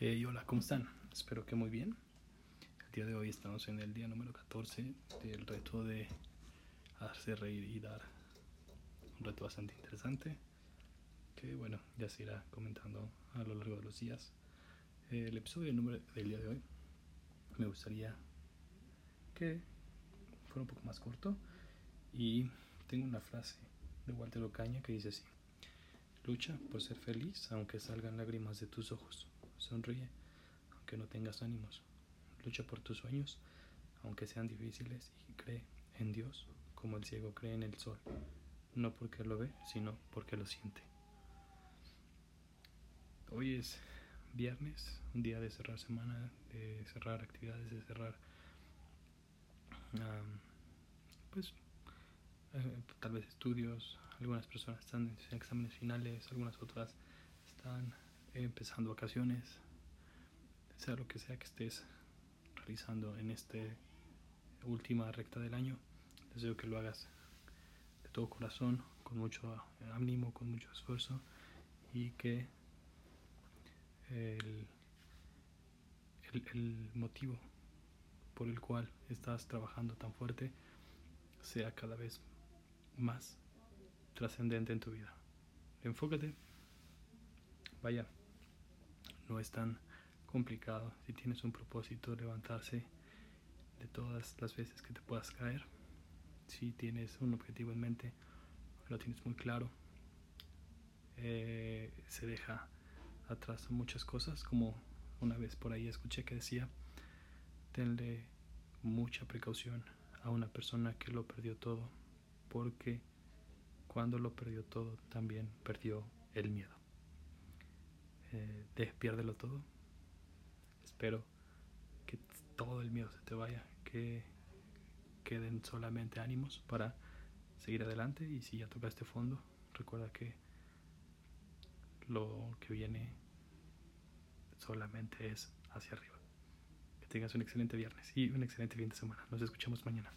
Eh, hola, ¿cómo están? Espero que muy bien. El día de hoy estamos en el día número 14 del reto de hacer reír y dar. Un reto bastante interesante que, bueno, ya se irá comentando a lo largo de los días. Eh, el episodio número del día de hoy me gustaría que fuera un poco más corto y tengo una frase de Walter Ocaña que dice así. Lucha por ser feliz aunque salgan lágrimas de tus ojos. Sonríe, aunque no tengas ánimos. Lucha por tus sueños, aunque sean difíciles, y cree en Dios como el ciego cree en el sol, no porque lo ve, sino porque lo siente. Hoy es viernes, un día de cerrar semana, de cerrar actividades, de cerrar, pues, eh, tal vez estudios. Algunas personas están en exámenes finales, algunas otras están empezando vacaciones, sea lo que sea que estés realizando en esta última recta del año, deseo que lo hagas de todo corazón, con mucho ánimo, con mucho esfuerzo y que el, el motivo por el cual estás trabajando tan fuerte sea cada vez más trascendente en tu vida. Enfócate. Vaya, no es tan complicado si tienes un propósito levantarse de todas las veces que te puedas caer. Si tienes un objetivo en mente lo tienes muy claro. Eh, se deja atrás muchas cosas como una vez por ahí escuché que decía tenle mucha precaución a una persona que lo perdió todo porque cuando lo perdió todo también perdió el miedo eh, de piérdelo todo. Espero que todo el miedo se te vaya, que queden solamente ánimos para seguir adelante y si ya tocaste fondo, recuerda que lo que viene solamente es hacia arriba. Que tengas un excelente viernes y un excelente fin de semana. Nos escuchamos mañana.